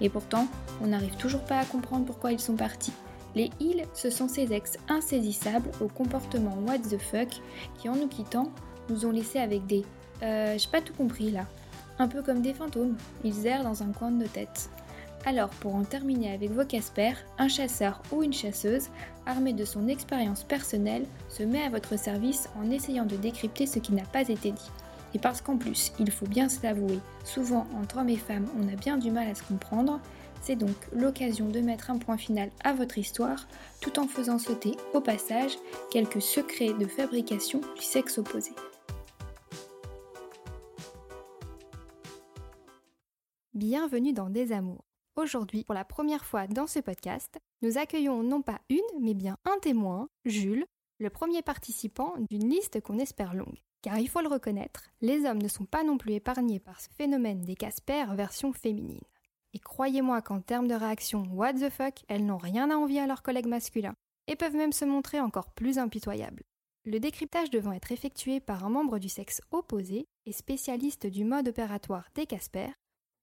Et pourtant, on n'arrive toujours pas à comprendre pourquoi ils sont partis. Les ils, ce sont ces ex insaisissables au comportement what the fuck qui, en nous quittant, nous ont laissés avec des euh, j'ai pas tout compris là. Un peu comme des fantômes, ils errent dans un coin de nos têtes. Alors, pour en terminer avec vos Casper, un chasseur ou une chasseuse, armé de son expérience personnelle, se met à votre service en essayant de décrypter ce qui n'a pas été dit. Et parce qu'en plus, il faut bien se l'avouer, souvent entre hommes et femmes, on a bien du mal à se comprendre, c'est donc l'occasion de mettre un point final à votre histoire, tout en faisant sauter, au passage, quelques secrets de fabrication du sexe opposé. Bienvenue dans Des Amours. Aujourd'hui, pour la première fois dans ce podcast, nous accueillons non pas une, mais bien un témoin, Jules, le premier participant d'une liste qu'on espère longue. Car il faut le reconnaître, les hommes ne sont pas non plus épargnés par ce phénomène des Casper version féminine. Et croyez-moi qu'en termes de réaction what the fuck, elles n'ont rien à envier à leurs collègues masculins, et peuvent même se montrer encore plus impitoyables. Le décryptage devant être effectué par un membre du sexe opposé et spécialiste du mode opératoire des Casper,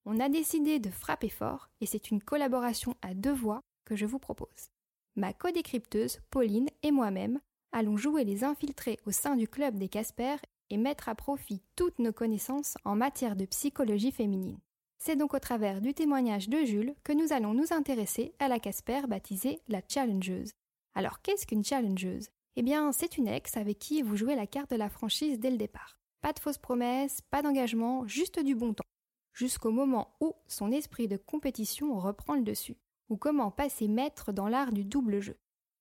on a décidé de frapper fort et c'est une collaboration à deux voix que je vous propose. Ma codécrypteuse, Pauline et moi-même allons jouer les infiltrés au sein du club des Casper et mettre à profit toutes nos connaissances en matière de psychologie féminine. C'est donc au travers du témoignage de Jules que nous allons nous intéresser à la Casper baptisée la challengeuse. Alors qu'est-ce qu'une challengeuse? Eh bien, c'est une ex avec qui vous jouez la carte de la franchise dès le départ. Pas de fausses promesses, pas d'engagement, juste du bon temps jusqu'au moment où son esprit de compétition reprend le dessus, ou comment passer maître dans l'art du double jeu.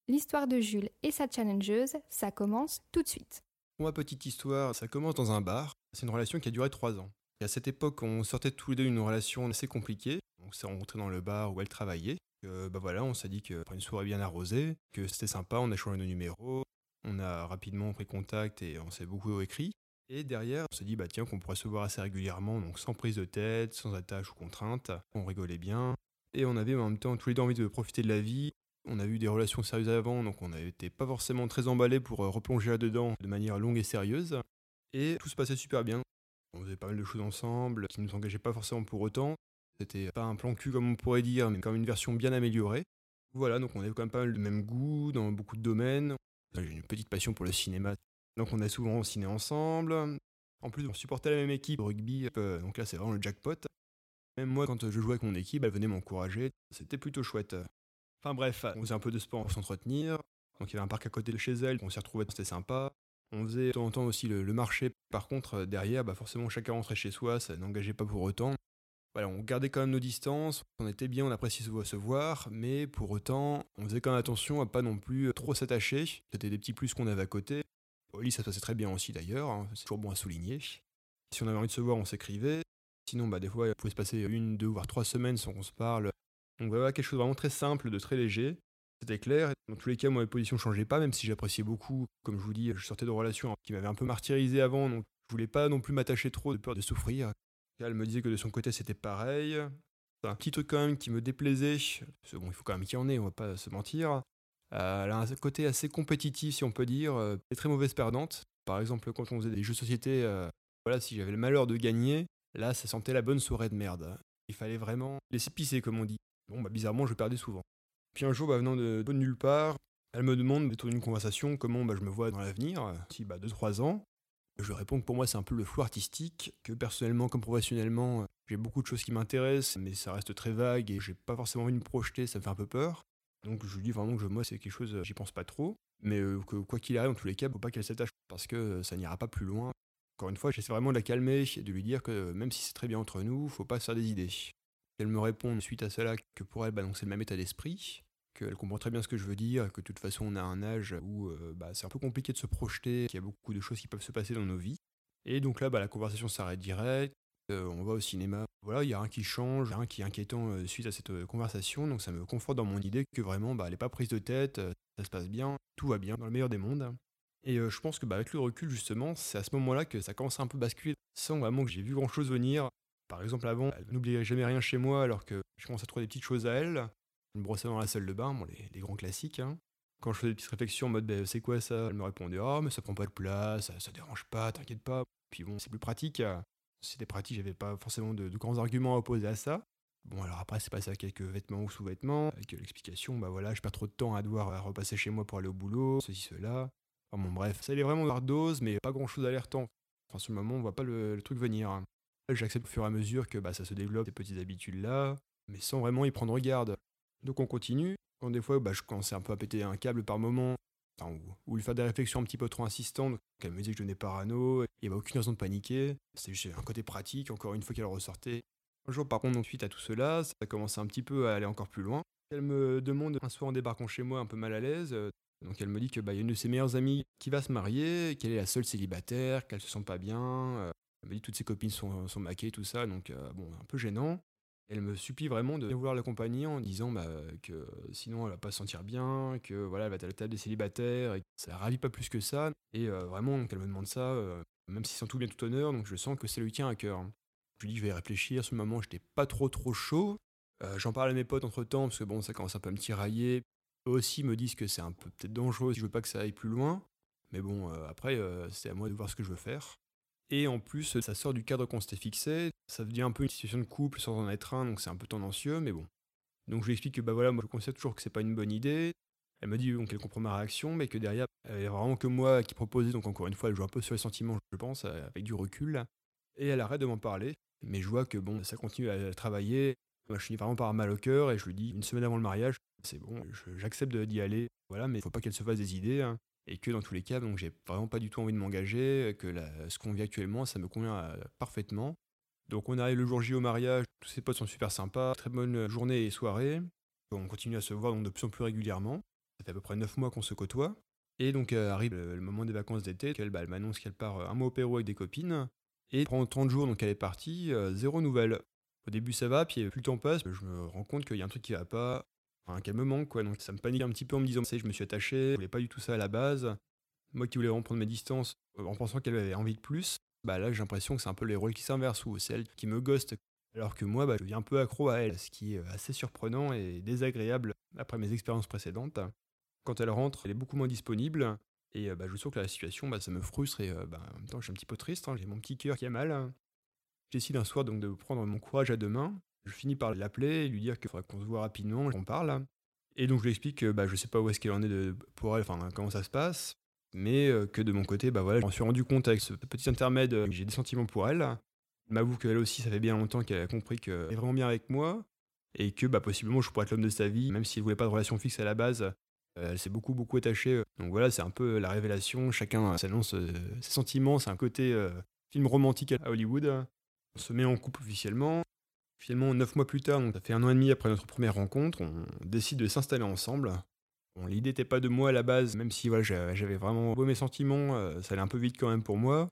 L'histoire de Jules et sa challengeuse, ça commence tout de suite. Ma petite histoire, ça commence dans un bar. C'est une relation qui a duré trois ans. Et à cette époque, on sortait tous les deux d'une relation assez compliquée. On s'est rencontrés dans le bar où elle travaillait. bah voilà, on s'est dit qu'après une soirée bien arrosée, que c'était sympa, on a changé de numéro, on a rapidement pris contact et on s'est beaucoup écrit. Et derrière, on s'est dit, bah tiens, qu'on pourrait se voir assez régulièrement, donc sans prise de tête, sans attache ou contrainte. On rigolait bien. Et on avait en même temps tous les deux envie de profiter de la vie. On a eu des relations sérieuses avant, donc on n'était pas forcément très emballés pour euh, replonger là-dedans de manière longue et sérieuse. Et tout se passait super bien. On faisait pas mal de choses ensemble, qui ne nous engageaient pas forcément pour autant. C'était pas un plan cul comme on pourrait dire, mais comme une version bien améliorée. Voilà, donc on avait quand même pas mal de même goût dans beaucoup de domaines. J'ai une petite passion pour le cinéma, donc on a souvent ciné ensemble. En plus, on supportait la même équipe rugby, euh, donc là c'est vraiment le jackpot. Même moi, quand je jouais avec mon équipe, elle venait m'encourager. C'était plutôt chouette. Enfin bref, on faisait un peu de sport pour s'entretenir. Donc il y avait un parc à côté de chez elle, on s'y retrouvait, c'était sympa. On faisait de temps en temps aussi le, marché. Par contre, derrière, bah forcément, chacun rentrait chez soi, ça n'engageait pas pour autant. Voilà, on gardait quand même nos distances, on était bien, on appréciait se voir, mais pour autant, on faisait quand même attention à pas non plus trop s'attacher. C'était des petits plus qu'on avait à côté. Au lit, ça se passait très bien aussi d'ailleurs, hein, c'est toujours bon à souligner. Si on avait envie de se voir, on s'écrivait. Sinon, bah, des fois, il pouvait se passer une, deux, voire trois semaines sans qu'on se parle. Donc voilà, quelque chose de vraiment très simple, de très léger. C'était clair. Dans tous les cas, moi, ma position ne changeait pas, même si j'appréciais beaucoup. Comme je vous dis, je sortais de relations qui m'avaient un peu martyrisé avant, donc je voulais pas non plus m'attacher trop de peur de souffrir. Elle me disait que de son côté, c'était pareil. Un petit truc quand même qui me déplaisait. Bon, il faut quand même qu'il y en ait, on va pas se mentir. Euh, elle a un côté assez compétitif, si on peut dire, euh, et très mauvaise perdante. Par exemple, quand on faisait des jeux de société, euh, voilà, si j'avais le malheur de gagner, là, ça sentait la bonne soirée de merde. Il fallait vraiment laisser pisser, comme on dit. Bon, bah, bizarrement, je perdais souvent. Puis un jour, bah, venant de, de, nulle part, elle me demande de tourner une conversation, comment bah, je me vois dans l'avenir, si bah, 2-3 ans. Je réponds que pour moi, c'est un peu le flou artistique, que personnellement comme professionnellement, j'ai beaucoup de choses qui m'intéressent, mais ça reste très vague et j'ai pas forcément envie de me projeter, ça me fait un peu peur. Donc je lui dis vraiment que moi c'est quelque chose, j'y pense pas trop, mais euh, que quoi qu'il arrive, en tous les cas, faut pas qu'elle s'attache parce que euh, ça n'ira pas plus loin. Encore une fois, j'essaie vraiment de la calmer et de lui dire que même si c'est très bien entre nous, faut pas se faire des idées. Elle me répond suite à cela que pour elle, bah, c'est le même état d'esprit, qu'elle comprend très bien ce que je veux dire, que de toute façon on a un âge où euh, bah, c'est un peu compliqué de se projeter, qu'il y a beaucoup de choses qui peuvent se passer dans nos vies. Et donc là, bah, la conversation s'arrête direct. on va au cinéma. Voilà, il y a rien qui change, rien qui est inquiétant suite à cette conversation, donc ça me conforte dans mon idée que vraiment, bah, elle n'est pas prise de tête, ça se passe bien, tout va bien, dans le meilleur des mondes. Et je pense que bah, avec le recul, justement, c'est à ce moment-là que ça commence à un peu basculer, sans vraiment que j'ai vu grand-chose venir. Par exemple, avant, elle n'oubliait jamais rien chez moi, alors que je commence à trouver des petites choses à elle. Une brosse dans la salle de bain, bon, les, grands classiques. Hein. Quand je faisais des petites réflexions en mode bah, c'est quoi ça? Elle me répondait oh, mais ça prend pas de place, ça, dérange pas, t'inquiète pas. Puis bon, c'est plus pratique. C'était pratique, j'avais pas forcément de, grands arguments à opposer à ça. Bon, alors après, c'est passé à quelques vêtements ou sous-vêtements, avec l'explication bah voilà, je perds trop de temps à devoir repasser chez moi pour aller au boulot, ceci, cela. Enfin bon, bref, ça allait vraiment par dose, mais pas grand chose alertant. Enfin, sur le moment, on voit pas le, truc venir. J'accepte au fur et à mesure que bah, ça se développe, ces petites habitudes-là, mais sans vraiment y prendre garde. Donc on continue. Quand des fois, bah, je commençais un peu à péter un câble par moment, ou, lui faire des réflexions un petit peu trop insistantes. Elle me disait que je n'ai parano, il n'y avait aucune raison de paniquer. C'était juste un côté pratique, encore une fois qu'elle ressortait. Un jour, par contre, suite à tout cela, ça commençait un petit peu à aller encore plus loin. Elle me demande un soir en débarquant chez moi un peu mal à l'aise, donc elle me dit que bah, y a une de ses meilleures amies qui va se marier, qu'elle est la seule célibataire, qu'elle se sent pas bien. Euh, elle me dit que toutes ses copines sont, sont maquées, tout ça, donc euh, bon, un peu gênant. Elle me supplie vraiment de vouloir l'accompagner en disant bah, que sinon elle va pas se sentir bien, que voilà, elle va être à la table des célibataires, et ça la ravit pas plus que ça. Et euh, vraiment, qu'elle me demande ça, même si c'est tout bien tout honneur, donc je sens que ça lui tient à cœur. Je lui dis je vais réfléchir, sur le moment j'étais pas trop trop chaud. J'en parle à mes potes entre temps, parce que bon, ça commence un peu à me tirailler. Eux aussi me disent que c'est un peu peut-être dangereux si je veux pas que ça aille plus loin. Mais bon, euh, après, euh, c'est à moi de voir ce que je veux faire. Et en plus, ça sort du cadre qu'on s'était fixé. Ça devient un peu une situation de couple sans en être un, donc c'est un peu tendancieux, mais bon. Donc je lui explique que bah voilà, moi je considère toujours que c'est pas une bonne idée. Elle me dit qu'elle comprend ma réaction, mais que derrière, il n'y a vraiment que moi qui proposais. Donc encore une fois, elle joue un peu sur les sentiments, je pense, avec du recul. Et elle arrête de m'en parler. Mais je vois que bon, ça continue à travailler. Moi, je finis vraiment par mal au cœur et je lui dis une semaine avant le mariage, c'est bon, j'accepte d'y aller, voilà, mais il faut pas qu'elle se fasse des idées. Hein. Et que dans tous les cas, donc j'ai vraiment pas du tout envie de m'engager, que ce qu'on vit actuellement, ça me convient euh, parfaitement. Donc on arrive le jour J au mariage, tous ses potes sont super sympas, très bonne journée et soirée. On continue à se voir de plus en plus régulièrement. Ça fait à peu près 9 mois qu'on se côtoie. Et donc euh, arrive le, moment des vacances d'été, elle, bah, elle m'annonce qu'elle part euh, un mois au Pérou avec des copines. Et pendant 30 jours, donc elle est partie, zéro nouvelle. Au début ça va, puis plus le temps passe, je me rends compte qu'il y a un truc qui va pas, enfin, qu'elle me manque quoi. Donc ça me panique un petit peu en me disant, je me suis attaché, je voulais pas du tout ça à la base. Moi qui voulais vraiment prendre mes distances euh, en pensant qu'elle avait envie de plus, bah là j'ai l'impression que c'est un peu les rôles qui s'inversent ou c'est elle qui me ghost. Alors que moi, bah, je deviens un peu accro à elle, ce qui est assez surprenant et désagréable après mes expériences précédentes. Quand elle rentre, elle est beaucoup moins disponible. Et euh, bah, je sens que la situation, bah, ça me frustre et bah, en même temps, je suis un petit peu triste. Hein. j'ai mon petit cœur qui a mal. Je décide un soir donc de prendre mon courage à deux mains. Je finis par l'appeler et lui dire qu'il faudrait qu'on se voit rapidement, qu'on parle. Et donc je lui explique que bah, je sais pas où est-ce qu'elle en est de, pour elle, enfin comment ça se passe, mais euh, que de mon côté, bah voilà, je me suis rendu compte avec ce petit intermède euh, que j'ai des sentiments pour elle. Elle m'avoue qu'elle aussi, ça fait bien longtemps qu'elle a compris qu'elle est vraiment bien avec moi et que bah, possiblement je pourrais être l'homme de sa vie, même si elle voulait pas de relation fixe à la base. Euh, elle s'est beaucoup beaucoup attachée. Donc voilà, c'est un peu la révélation. Chacun s'annonce ses sentiments. C'est un côté film romantique à Hollywood. On se met en couple officiellement. Finalement, neuf mois plus tard, donc ça fait un an et demi après notre première rencontre, on décide de s'installer ensemble. L'idée n'était pas de moi à la base, même si voilà, j'avais vraiment beau mes sentiments, euh, ça allait un peu vite quand même pour moi.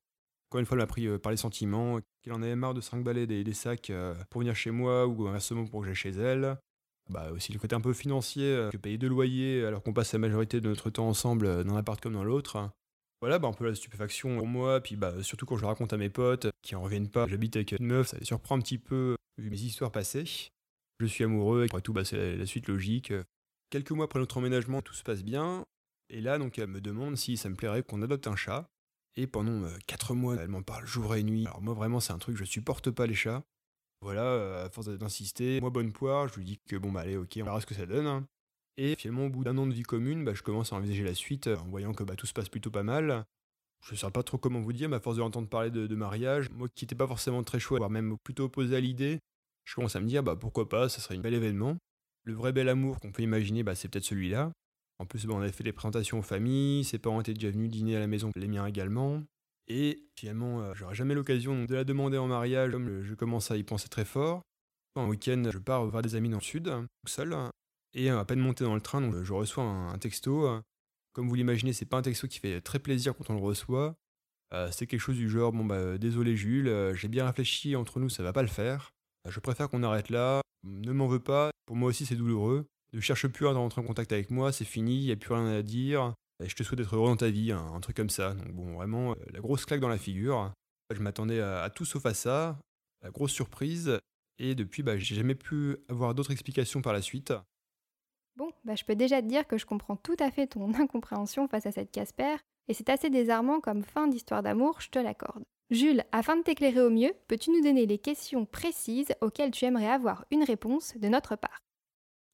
Encore une fois, elle m'a pris euh, par les sentiments, qu'elle en avait marre de se des, des sacs euh, pour venir chez moi ou inversement pour que j'aille chez elle. Bah, aussi le côté un peu financier, que payer deux loyers alors qu'on passe la majorité de notre temps ensemble dans l'appart comme dans l'autre. Voilà, bah, un peu la stupéfaction pour moi, puis bah, surtout quand je le raconte à mes potes qui en reviennent pas. J'habite avec une meuf, ça les surprend un petit peu mes histoires passées. Je suis amoureux, et après tout, bah, c'est la, suite logique. Quelques mois après notre emménagement, tout se passe bien. Et là, donc, elle me demande si ça me plairait qu'on adopte un chat. Et pendant 4 euh, mois, elle m'en parle jour et nuit. Alors moi, vraiment, c'est un truc, je supporte pas les chats. Voilà, euh, à force d'insister, moi, bonne poire, je lui dis que bon, bah allez, ok, on verra ce que ça donne. Hein. Et finalement, au bout d'un an de vie commune, bah, je commence à envisager la suite euh, en voyant que bah, tout se passe plutôt pas mal. Je ne sais pas trop comment vous dire, mais à force de entendre parler de, mariage, moi qui n'étais pas forcément très chaud, voire même plutôt opposé à l'idée, je commence à me dire bah, pourquoi pas, ça serait un bel événement. Le vrai bel amour qu'on peut imaginer, bah, c'est peut-être celui-là. En plus, bah, on avait fait des présentations aux familles, ses parents étaient déjà venus dîner à la maison, les miens également. Et finalement, euh, j'aurai jamais l'occasion de la demander en mariage, comme je commence à y penser très fort. Un week-end, je pars voir des amis dans le sud, seul, et à peine monté dans le train, donc je reçois un, texto. Comme vous l'imaginez, c'est pas un texto qui fait très plaisir quand on le reçoit. Euh, c'est quelque chose du genre, bon bah désolé Jules, euh, j'ai bien réfléchi, entre nous ça va pas le faire. Euh, je préfère qu'on arrête là, ne m'en veux pas, pour moi aussi c'est douloureux. Ne cherche plus à rentrer en contact avec moi, c'est fini, il n'y a plus rien à dire. Je te souhaite d'être heureux dans ta vie, hein, un truc comme ça. Donc bon, vraiment, la grosse claque dans la figure. Je m'attendais à, à tout sauf à ça, la grosse surprise. Et depuis, bah, j'ai jamais pu avoir d'autres explications par la suite. Bon, bah, je peux déjà te dire que je comprends tout à fait ton incompréhension face à cette Casper, et c'est assez désarmant comme fin d'histoire d'amour, je te l'accorde. Jules, afin de t'éclairer au mieux, peux-tu nous donner les questions précises auxquelles tu aimerais avoir une réponse de notre part?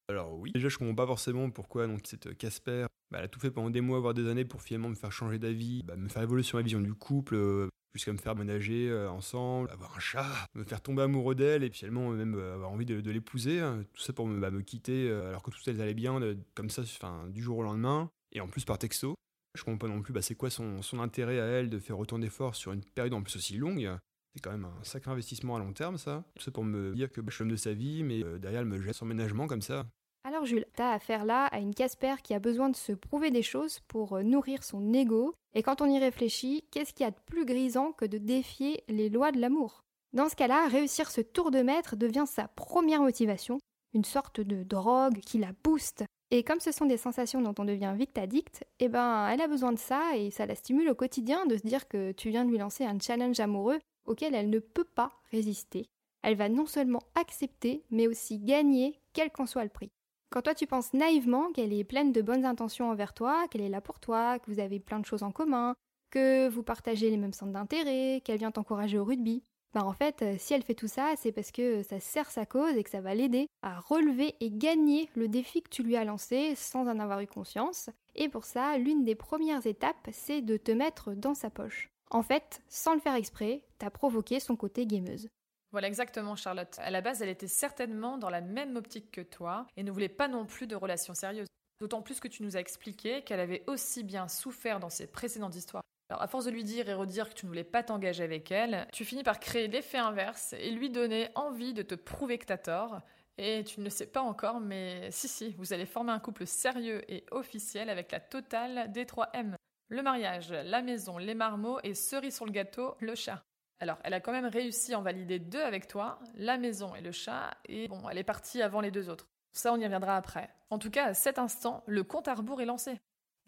Alors oui, déjà je comprends pas forcément pourquoi donc cette Casper, bah, elle a tout fait pendant des mois, voire des années pour finalement me faire changer d'avis, bah, me faire évoluer sur ma vision du couple, euh, jusqu'à me faire ménager euh, ensemble, avoir un chat, me faire tomber amoureux d'elle et finalement même euh, avoir envie de, l'épouser. Hein. tout ça pour me, bah, quitter alors que tout allait bien, comme ça, du jour au lendemain. Et en plus par texto. Je comprends pas non plus bah, c'est quoi son, intérêt à elle de faire autant d'efforts sur une période en plus aussi longue? C'est quand même un sacré investissement à long terme, ça. Tout ça pour me dire que bah, je suis de sa vie, mais derrière, elle me jette son ménagement comme ça. Alors Jules, t'as affaire là à une Casper qui a besoin de se prouver des choses pour nourrir son ego et quand on y réfléchit, qu'est-ce qu'il y a de plus grisant que de défier les lois de l'amour? Dans ce cas-là, réussir ce tour de maître devient sa première motivation, une sorte de drogue qui la booste. Et comme ce sont des sensations dont on devient vite addict, eh ben, elle a besoin de ça et ça la stimule au quotidien de se dire que tu viens de lui lancer un challenge amoureux auquel elle ne peut pas résister. Elle va non seulement accepter, mais aussi gagner, quel qu'en soit le prix. Quand toi tu penses naïvement qu'elle est pleine de bonnes intentions envers toi, qu'elle est là pour toi, que vous avez plein de choses en commun, que vous partagez les mêmes centres d'intérêt, qu'elle vient t'encourager au rugby, ben en fait, euh, si elle fait tout ça, c'est parce que ça sert sa cause et que ça va l'aider à relever et gagner le défi que tu lui as lancé sans en avoir eu conscience. Et pour ça, l'une des premières étapes, c'est de te mettre dans sa poche. En fait, sans le faire exprès, t'as provoqué son côté gameuse. Voilà exactement Charlotte. À la base, elle était certainement dans la même optique que toi et ne voulait pas non plus de relations sérieuses. D'autant plus que tu nous as expliqué qu'elle avait aussi bien souffert dans ses précédentes histoires. Alors, à force de lui dire et redire que tu ne voulais pas t'engager avec elle, tu finis par créer l'effet inverse et lui donner envie de te prouver que t'as tort. Et tu ne le sais pas encore, mais si, si, vous allez former un couple sérieux et officiel avec la totale des 3 M. Le mariage, la maison, les marmots et cerise sur le gâteau, le chat. Alors, elle a quand même réussi à en valider deux avec toi, la maison et le chat, et bon, elle est partie avant les deux autres. Ça, on y reviendra après. En tout cas, à cet instant, le compte à rebours est lancé.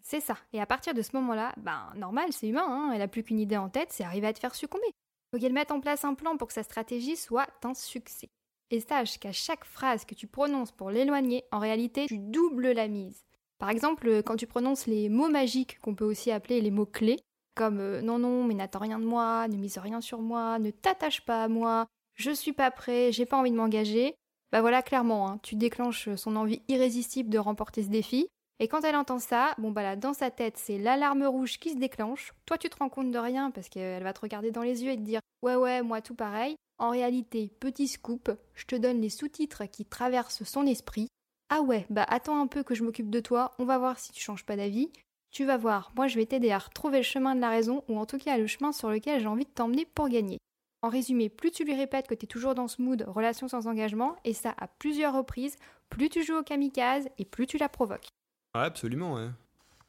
C'est ça. Et à partir de ce moment-là, ben, normal, c'est humain, hein, elle a plus qu'une idée en tête, c'est arriver à te faire succomber. Faut qu'elle mette en place un plan pour que sa stratégie soit un succès. Et sache qu'à chaque phrase que tu prononces pour l'éloigner, en réalité, tu doubles la mise. Par exemple, quand tu prononces les mots magiques, qu'on peut aussi appeler les mots clés, comme euh, non, non, mais n'attends rien de moi, ne mise rien sur moi, ne t'attache pas à moi, je suis pas prêt, j'ai pas envie de m'engager. Bah voilà, clairement, hein, tu déclenches son envie irrésistible de remporter ce défi. Et quand elle entend ça, bon bah là, dans sa tête, c'est l'alarme rouge qui se déclenche. Toi, tu te rends compte de rien parce qu'elle va te regarder dans les yeux et te dire Ouais, ouais, moi tout pareil. En réalité, petit scoop, je te donne les sous-titres qui traversent son esprit. Ah ouais, bah attends un peu que je m'occupe de toi, on va voir si tu changes pas d'avis. Tu vas voir, moi je vais t'aider à retrouver le chemin de la raison, ou en tout cas le chemin sur lequel j'ai envie de t'emmener pour gagner. En résumé, plus tu lui répètes que tu es toujours dans ce mood relation sans engagement, et ça à plusieurs reprises, plus tu joues au kamikaze et plus tu la provoques. Absolument, ouais.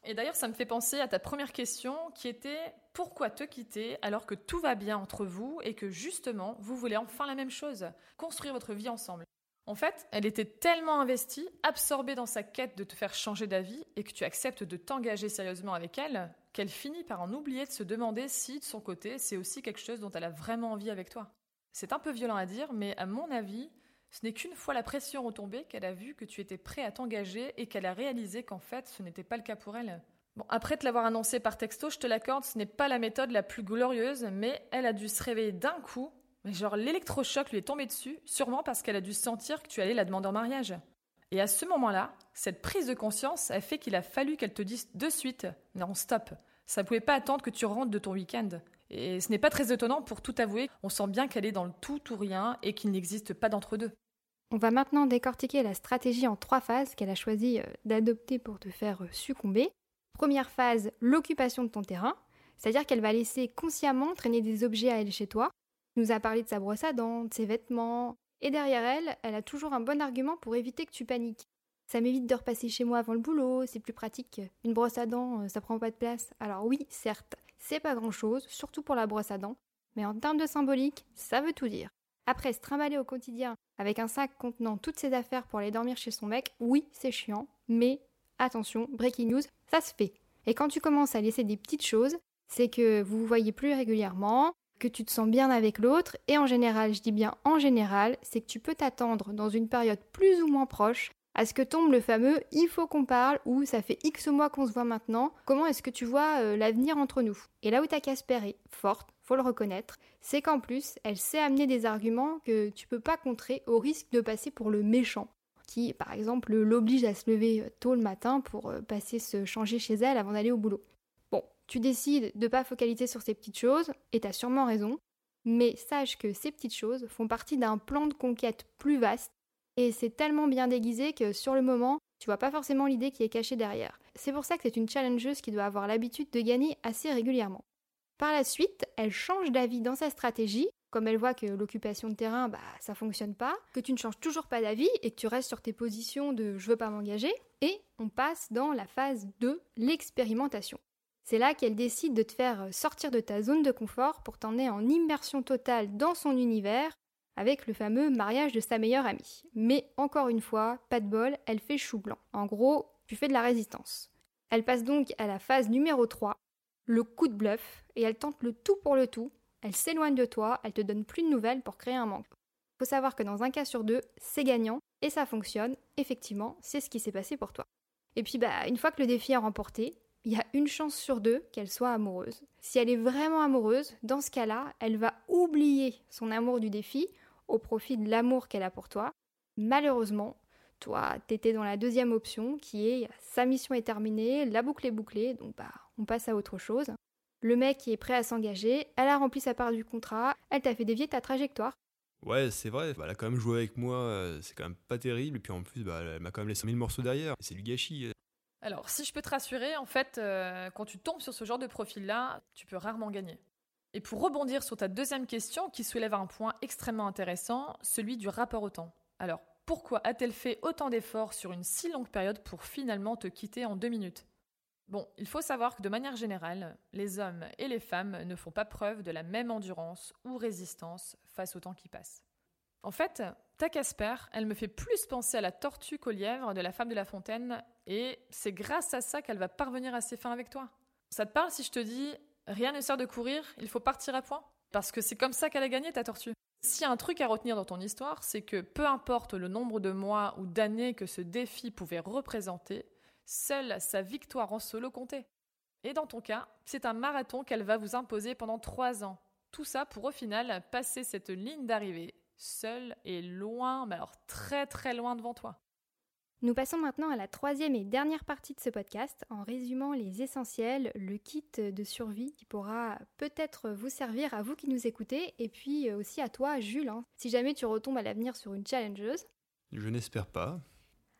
Et d'ailleurs, ça me fait penser à ta première question qui était pourquoi te quitter alors que tout va bien entre vous et que justement vous voulez enfin la même chose, construire votre vie ensemble? En fait, elle était tellement investie, absorbée dans sa quête de te faire changer d'avis et que tu acceptes de t'engager sérieusement avec elle, qu'elle finit par en oublier de se demander si, de son côté, c'est aussi quelque chose dont elle a vraiment envie avec toi. C'est un peu violent à dire, mais à mon avis, ce n'est qu'une fois la pression retombée qu'elle a vu que tu étais prêt à t'engager et qu'elle a réalisé qu'en fait, ce n'était pas le cas pour elle. Bon, après te l'avoir annoncé par texto, je te l'accorde, ce n'est pas la méthode la plus glorieuse, mais elle a dû se réveiller d'un coup mais genre l'électrochoc lui est tombé dessus, sûrement parce qu'elle a dû sentir que tu allais la demander en mariage. Et à ce moment-là, cette prise de conscience a fait qu'il a fallu qu'elle te dise de suite Non, stop, ça ne pouvait pas attendre que tu rentres de ton week-end. Et ce n'est pas très étonnant pour tout avouer, on sent bien qu'elle est dans le tout ou rien et qu'il n'existe pas d'entre-deux. On va maintenant décortiquer la stratégie en trois phases qu'elle a choisi euh, d'adopter pour te faire euh, succomber. Première phase, l'occupation de ton terrain, c'est-à-dire qu'elle va laisser consciemment traîner des objets à elle chez toi nous a parlé de sa brosse à dents, de ses vêtements. Et derrière elle, elle a toujours un bon argument pour éviter que tu paniques. Ça m'évite de repasser chez moi avant le boulot, c'est plus pratique. Une brosse à dents, euh, ça prend pas de place. Alors oui, certes, c'est pas grand chose, surtout pour la brosse à dents, mais en termes de symbolique, ça veut tout dire. Après se trimballer au quotidien avec un sac contenant toutes ses affaires pour aller dormir chez son mec, oui, c'est chiant, mais attention, breaking news, ça se fait. Et quand tu commences à laisser des petites choses, c'est que vous vous voyez plus régulièrement, que tu te sens bien avec l'autre, et en général, je dis bien en général, c'est que tu peux t'attendre dans une période plus ou moins proche à ce que tombe le fameux il faut qu'on parle ou ça fait X mois qu'on se voit maintenant, comment est-ce que tu vois euh, l'avenir entre nous? Et là où ta Casper est forte, le reconnaître, c'est qu'en plus, elle sait amener des arguments que tu peux pas contrer au risque de passer pour le méchant qui, par exemple, l'oblige à se lever euh, tôt le matin pour euh, passer se changer chez elle avant d'aller au boulot. Bon, tu décides de pas focaliser sur ces petites choses, et t'as sûrement raison, mais sache que ces petites choses font partie d'un plan de conquête plus vaste, et c'est tellement bien déguisé que sur le moment, tu vois pas forcément l'idée qui est cachée derrière. C'est pour ça que c'est une challengeuse qui doit avoir l'habitude de gagner assez régulièrement. Par la suite, elle change d'avis dans sa stratégie comme elle voit que l'occupation de terrain, bah, ça fonctionne pas, que tu ne changes toujours pas d'avis et que tu restes sur tes positions de je veux pas m'engager, et on passe dans la phase de l'expérimentation. C'est là qu'elle décide de te faire sortir de ta zone de confort pour t'emmener en immersion totale dans son univers avec le fameux mariage de sa meilleure amie. Mais encore une fois, pas de bol, elle fait chou blanc. En gros, tu fais de la résistance. Elle passe donc à la phase numéro 3, le coup de bluff, et elle tente le tout pour le tout elle s'éloigne de toi, elle te donne plus de nouvelles pour créer un manque. Faut savoir que dans un cas sur deux, c'est gagnant et ça fonctionne. Effectivement, c'est ce qui s'est passé pour toi. Et puis bah une fois que le défi est remporté, il y a une chance sur deux qu'elle soit amoureuse. Si elle est vraiment amoureuse, dans ce cas-là, elle va oublier son amour du défi au profit de l'amour qu'elle a pour toi. Malheureusement, toi, t'étais dans la deuxième option qui est sa mission est terminée, la boucle est bouclée, donc bah on passe à autre chose. Le mec est prêt à s'engager, elle a rempli sa part du contrat, elle t'a fait dévier ta trajectoire. Ouais, c'est vrai, bah, elle a quand même joué avec moi, euh, c'est quand même pas terrible, et puis en plus, bah, elle m'a quand même laissé mille morceaux derrière, c'est du gâchis. Euh. Alors, si je peux te rassurer, en fait, euh, quand tu tombes sur ce genre de profil-là, tu peux rarement gagner. Et pour rebondir sur ta deuxième question, qui soulève un point extrêmement intéressant, celui du rapport au temps. Alors, pourquoi a-t-elle fait autant d'efforts sur une si longue période pour finalement te quitter en deux minutes? Bon, il faut savoir que de manière générale, les hommes et les femmes ne font pas preuve de la même endurance ou résistance face au temps qui passe. En fait, ta Casper, elle me fait plus penser à la tortue qu'au lièvre de la femme de la fontaine, et c'est grâce à ça qu'elle va parvenir à ses fins avec toi. Ça te parle si je te dis rien ne sert de courir, il faut partir à point? Parce que c'est comme ça qu'elle a gagné ta tortue. S'il un truc à retenir dans ton histoire, c'est que peu importe le nombre de mois ou d'années que ce défi pouvait représenter, Seule sa victoire en solo comptait. Et dans ton cas, c'est un marathon qu'elle va vous imposer pendant trois ans. Tout ça pour au final passer cette ligne d'arrivée, seule et loin, mais alors très très loin devant toi. Nous passons maintenant à la troisième et dernière partie de ce podcast en résumant les essentiels, le kit de survie qui pourra peut-être vous servir à vous qui nous écoutez et puis aussi à toi Jules, hein, si jamais tu retombes à l'avenir sur une challengeuse. Je n'espère pas.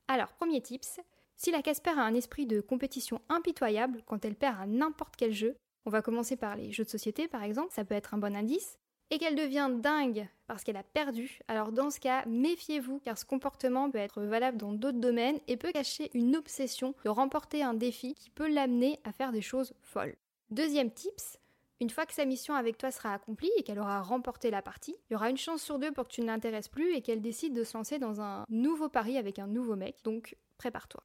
Alors, premier tips, si la Casper a un esprit de compétition impitoyable quand elle perd à n'importe quel jeu, on va commencer par les jeux de société par exemple, ça peut être un bon indice, et qu'elle devient dingue parce qu'elle a perdu, alors dans ce cas, méfiez-vous car ce comportement peut être valable dans d'autres domaines et peut cacher une obsession de remporter un défi qui peut l'amener à faire des choses folles. Deuxième tips, une fois que sa mission avec toi sera accomplie et qu'elle aura remporté la partie, il y aura une chance sur deux pour que tu ne l'intéresses plus et qu'elle décide de se lancer dans un nouveau pari avec un nouveau mec, donc prépare-toi.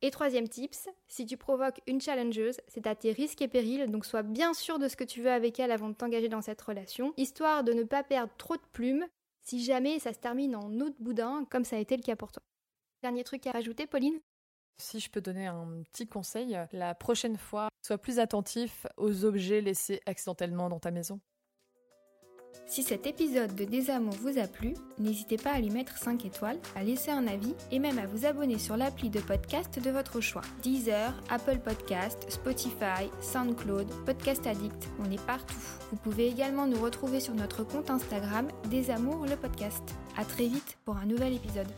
Et troisième tips, si tu provoques une challengeuse, c'est à tes risques et périls, donc sois bien sûr de ce que tu veux avec elle avant de t'engager dans cette relation, histoire de ne pas perdre trop de plumes si jamais ça se termine en de boudin, comme ça a été le cas pour toi. Dernier truc à rajouter, Pauline? Si je peux donner un petit conseil, la prochaine fois, sois plus attentif aux objets laissés accidentellement dans ta maison. Si cet épisode de Désamour vous a plu, n'hésitez pas à lui mettre 5 étoiles, à laisser un avis et même à vous abonner sur l'appli de podcast de votre choix. Deezer, Apple Podcast, Spotify, SoundCloud, Podcast Addict, on est partout. Vous pouvez également nous retrouver sur notre compte Instagram Désamour le podcast. À très vite pour un nouvel épisode.